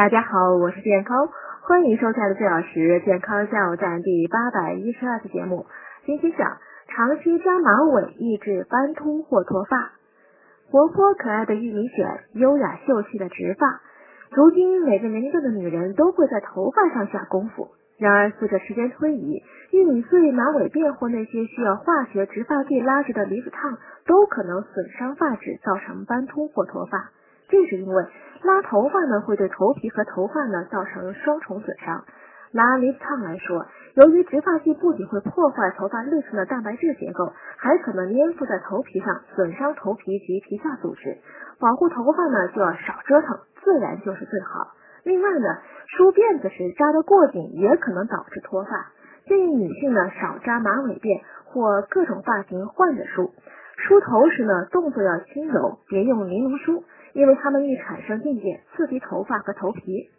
大家好，我是健康，欢迎收看的四小时健康加油站第八百一十二期节目。今天讲长期扎马尾抑制斑秃或脱发。活泼可爱的玉米卷，优雅秀气的直发。如今每个年龄段的女人都会在头发上下功夫。然而随着时间推移，玉米穗、马尾辫或那些需要化学植发剂拉直的离子烫，都可能损伤发质，造成斑秃或脱发。这是因为拉头发呢会对头皮和头发呢造成双重损伤。拿离子烫来说，由于植发剂不仅会破坏头发内层的蛋白质结构，还可能粘附在头皮上，损伤头皮及皮下组织。保护头发呢就要少折腾，自然就是最好。另外呢，梳辫子时扎得过紧也可能导致脱发。建议女性呢少扎马尾辫或各种发型换着梳。梳头时呢动作要轻柔，别用尼龙梳。因为它们易产生静电，刺激头发和头皮。